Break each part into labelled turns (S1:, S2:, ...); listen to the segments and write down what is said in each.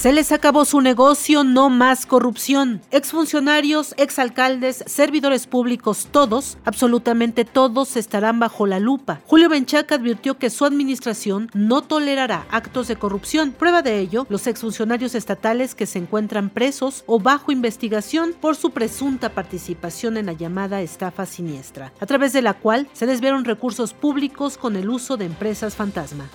S1: Se les acabó su negocio, no más corrupción. Exfuncionarios, exalcaldes, servidores públicos, todos, absolutamente todos, estarán bajo la lupa. Julio Benchac advirtió que su administración no tolerará actos de corrupción. Prueba de ello, los exfuncionarios estatales que se encuentran presos o bajo investigación por su presunta participación en la llamada estafa siniestra, a través de la cual se desviaron recursos públicos con el uso de empresas fantasma.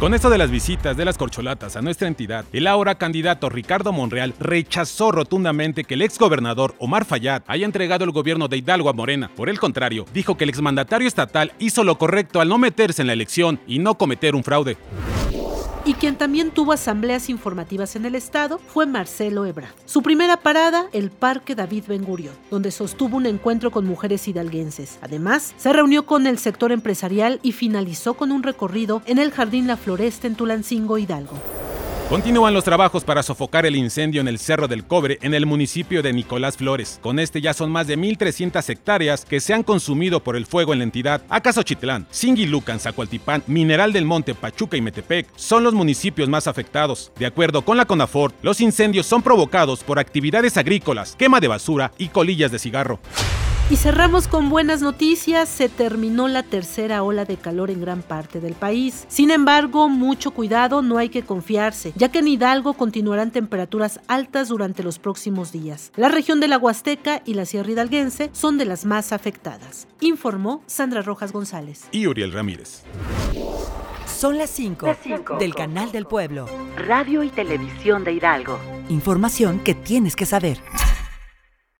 S2: Con esto de las visitas de las corcholatas a nuestra entidad, el ahora candidato Ricardo Monreal rechazó rotundamente que el exgobernador Omar Fayad haya entregado el gobierno de Hidalgo a Morena. Por el contrario, dijo que el exmandatario estatal hizo lo correcto al no meterse en la elección y no cometer un fraude
S1: y quien también tuvo asambleas informativas en el estado fue Marcelo Ebra. Su primera parada, el Parque David Ben Gurion, donde sostuvo un encuentro con mujeres hidalguenses. Además, se reunió con el sector empresarial y finalizó con un recorrido en el Jardín La Floresta en Tulancingo, Hidalgo.
S2: Continúan los trabajos para sofocar el incendio en el Cerro del Cobre en el municipio de Nicolás Flores. Con este ya son más de 1.300 hectáreas que se han consumido por el fuego en la entidad. Acaso-Chitlán, Singilucan, Zacualtipán, Mineral del Monte, Pachuca y Metepec son los municipios más afectados. De acuerdo con la CONAFOR, los incendios son provocados por actividades agrícolas, quema de basura y colillas de cigarro.
S1: Y cerramos con buenas noticias, se terminó la tercera ola de calor en gran parte del país. Sin embargo, mucho cuidado, no hay que confiarse, ya que en Hidalgo continuarán temperaturas altas durante los próximos días. La región de la Huasteca y la Sierra Hidalguense son de las más afectadas, informó Sandra Rojas González.
S2: Y Uriel Ramírez.
S3: Son las 5 del Canal del Pueblo.
S4: Radio y Televisión de Hidalgo.
S3: Información que tienes que saber.